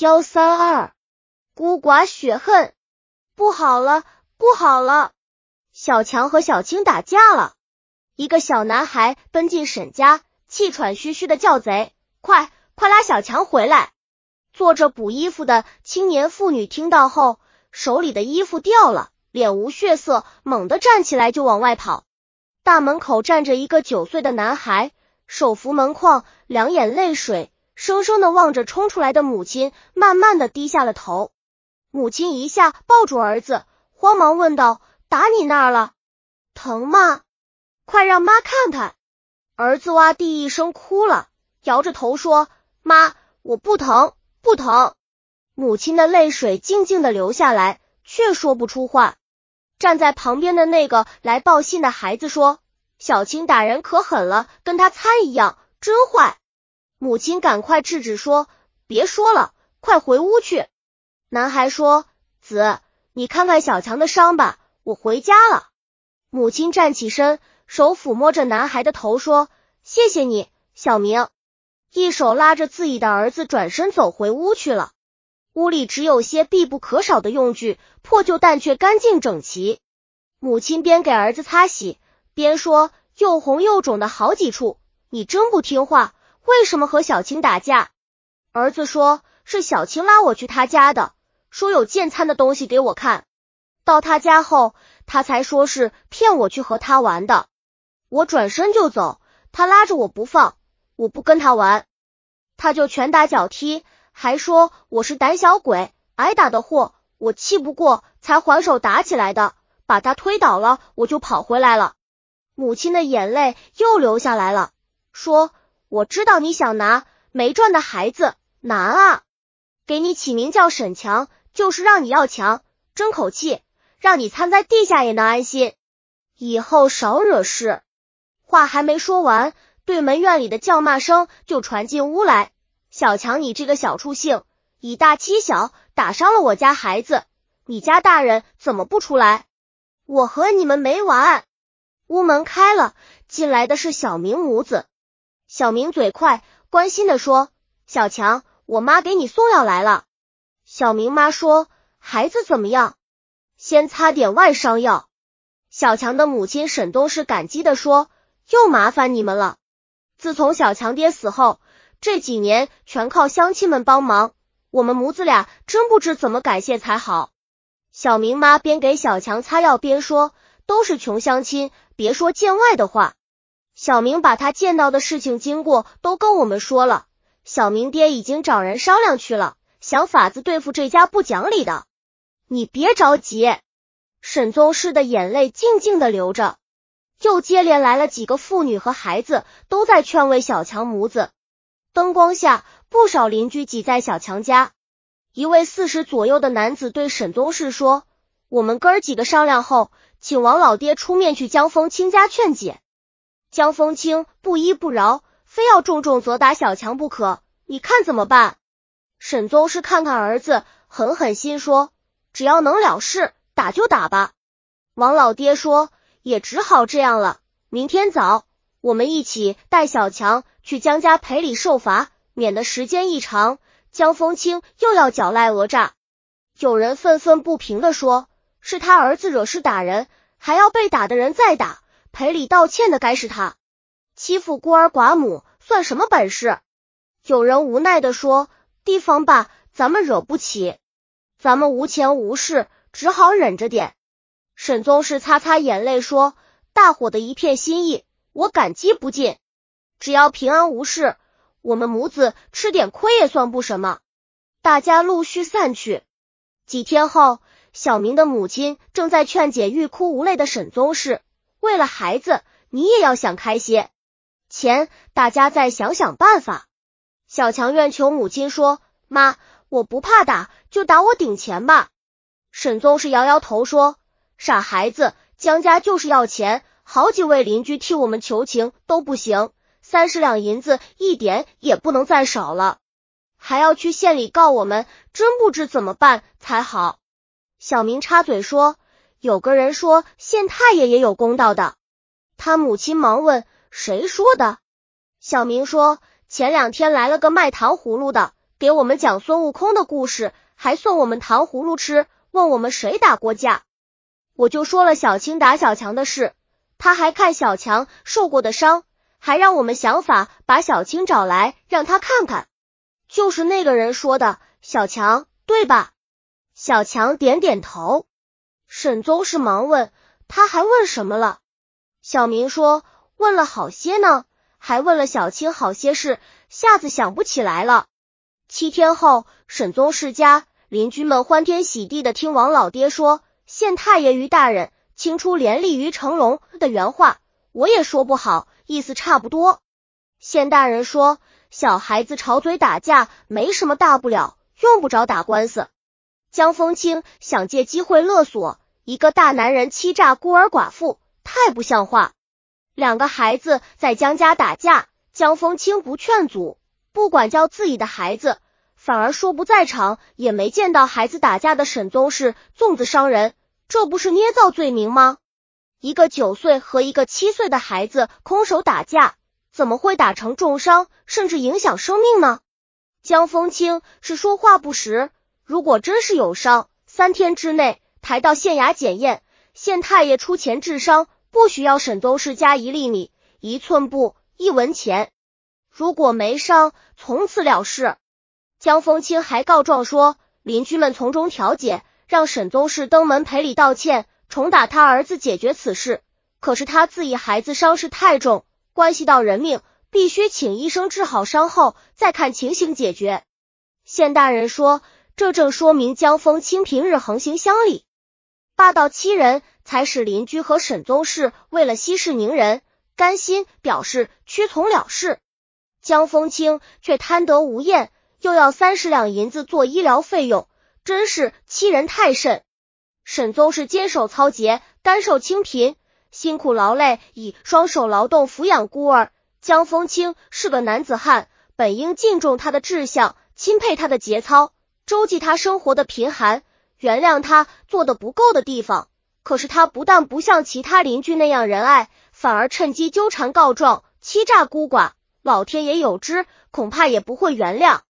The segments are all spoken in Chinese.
幺三二，孤寡血恨，不好了，不好了！小强和小青打架了。一个小男孩奔进沈家，气喘吁吁的叫贼：“快快拉小强回来！”坐着补衣服的青年妇女听到后，手里的衣服掉了，脸无血色，猛地站起来就往外跑。大门口站着一个九岁的男孩，手扶门框，两眼泪水。生生的望着冲出来的母亲，慢慢的低下了头。母亲一下抱住儿子，慌忙问道：“打你那儿了？疼吗？快让妈看看。”儿子哇地一声哭了，摇着头说：“妈，我不疼，不疼。”母亲的泪水静静的流下来，却说不出话。站在旁边的那个来报信的孩子说：“小青打人可狠了，跟他参一样，真坏。”母亲赶快制止说：“别说了，快回屋去。”男孩说：“子，你看看小强的伤吧，我回家了。”母亲站起身，手抚摸着男孩的头说：“谢谢你，小明。”一手拉着自己的儿子，转身走回屋去了。屋里只有些必不可少的用具，破旧但却干净整齐。母亲边给儿子擦洗，边说：“又红又肿的好几处，你真不听话。”为什么和小青打架？儿子说是小青拉我去他家的，说有建餐的东西给我看。到他家后，他才说是骗我去和他玩的。我转身就走，他拉着我不放，我不跟他玩，他就拳打脚踢，还说我是胆小鬼，挨打的货。我气不过，才还手打起来的，把他推倒了，我就跑回来了。母亲的眼泪又流下来了，说。我知道你想拿没赚的孩子拿啊，给你起名叫沈强，就是让你要强，争口气，让你参在地下也能安心，以后少惹事。话还没说完，对门院里的叫骂声就传进屋来。小强，你这个小畜性，以大欺小，打伤了我家孩子，你家大人怎么不出来？我和你们没完！屋门开了，进来的是小明母子。小明嘴快，关心的说：“小强，我妈给你送药来了。”小明妈说：“孩子怎么样？先擦点外伤药。”小强的母亲沈东是感激的说：“又麻烦你们了。自从小强爹死后，这几年全靠乡亲们帮忙，我们母子俩真不知怎么感谢才好。”小明妈边给小强擦药边说：“都是穷乡亲，别说见外的话。”小明把他见到的事情经过都跟我们说了，小明爹已经找人商量去了，想法子对付这家不讲理的。你别着急，沈宗师的眼泪静静的流着。又接连来了几个妇女和孩子，都在劝慰小强母子。灯光下，不少邻居挤在小强家。一位四十左右的男子对沈宗士说：“我们哥儿几个商量后，请王老爹出面去江风清家劝解。”江风清不依不饶，非要重重责打小强不可。你看怎么办？沈宗师看看儿子，狠狠心说：“只要能了事，打就打吧。”王老爹说：“也只好这样了。明天早，我们一起带小强去江家赔礼受罚，免得时间一长，江风清又要缴赖讹诈。”有人愤愤不平的说：“是他儿子惹事打人，还要被打的人再打。”赔礼道歉的该是他，欺负孤儿寡母算什么本事？有人无奈的说：“地方吧，咱们惹不起，咱们无钱无势，只好忍着点。”沈宗士擦擦眼泪说：“大伙的一片心意，我感激不尽。只要平安无事，我们母子吃点亏也算不什么。”大家陆续散去。几天后，小明的母亲正在劝解欲哭无泪的沈宗士。为了孩子，你也要想开些。钱，大家再想想办法。小强愿求母亲说：“妈，我不怕打，就打我顶钱吧。”沈宗是摇摇头说：“傻孩子，江家就是要钱，好几位邻居替我们求情都不行，三十两银子一点也不能再少了，还要去县里告我们，真不知怎么办才好。”小明插嘴说。有个人说县太爷也有公道的，他母亲忙问谁说的。小明说前两天来了个卖糖葫芦的，给我们讲孙悟空的故事，还送我们糖葫芦吃，问我们谁打过架。我就说了小青打小强的事，他还看小强受过的伤，还让我们想法把小青找来让他看看。就是那个人说的，小强对吧？小强点点头。沈宗是忙问，他还问什么了？小明说问了好些呢，还问了小青好些事，下子想不起来了。七天后，沈宗世家邻居们欢天喜地的听王老爹说。县太爷于大人清出连立于成龙的原话，我也说不好，意思差不多。县大人说，小孩子吵嘴打架没什么大不了，用不着打官司。江风清想借机会勒索一个大男人欺诈孤儿寡妇，太不像话。两个孩子在江家打架，江风清不劝阻，不管教自己的孩子，反而说不在场，也没见到孩子打架的沈宗是粽子伤人。这不是捏造罪名吗？一个九岁和一个七岁的孩子空手打架，怎么会打成重伤，甚至影响生命呢？江风清是说话不实，如果真是有伤，三天之内抬到县衙检验，县太爷出钱治伤，不需要沈宗世加一粒米、一寸布、一文钱。如果没伤，从此了事。江风清还告状说，邻居们从中调解。让沈宗氏登门赔礼道歉，重打他儿子解决此事。可是他自以孩子伤势太重，关系到人命，必须请医生治好伤后再看情形解决。县大人说，这正说明江风清平日横行乡里，霸道欺人，才使邻居和沈宗室为了息事宁人，甘心表示屈从了事。江风清却贪得无厌，又要三十两银子做医疗费用。真是欺人太甚！沈宗是坚守操节，甘受清贫，辛苦劳累，以双手劳动抚养孤儿。江风清是个男子汉，本应敬重他的志向，钦佩他的节操，周济他生活的贫寒，原谅他做的不够的地方。可是他不但不像其他邻居那样仁爱，反而趁机纠缠告状，欺诈孤寡。老天爷有知，恐怕也不会原谅。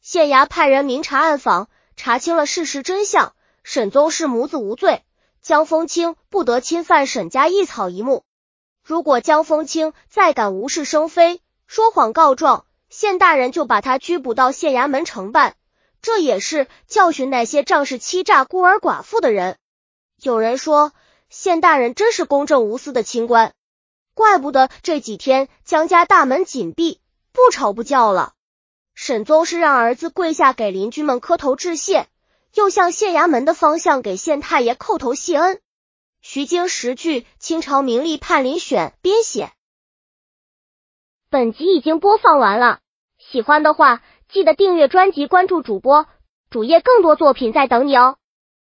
县衙派人明察暗访。查清了事实真相，沈宗氏母子无罪，江风清不得侵犯沈家一草一木。如果江风清再敢无事生非、说谎告状，县大人就把他拘捕到县衙门承办。这也是教训那些仗势欺诈孤儿寡妇的人。有人说，县大人真是公正无私的清官，怪不得这几天江家大门紧闭，不吵不叫了。沈宗是让儿子跪下给邻居们磕头致谢，又向县衙门的方向给县太爷叩头谢恩。徐经十句《清朝名吏判林选》编写。本集已经播放完了，喜欢的话记得订阅专辑，关注主播主页，更多作品在等你哦。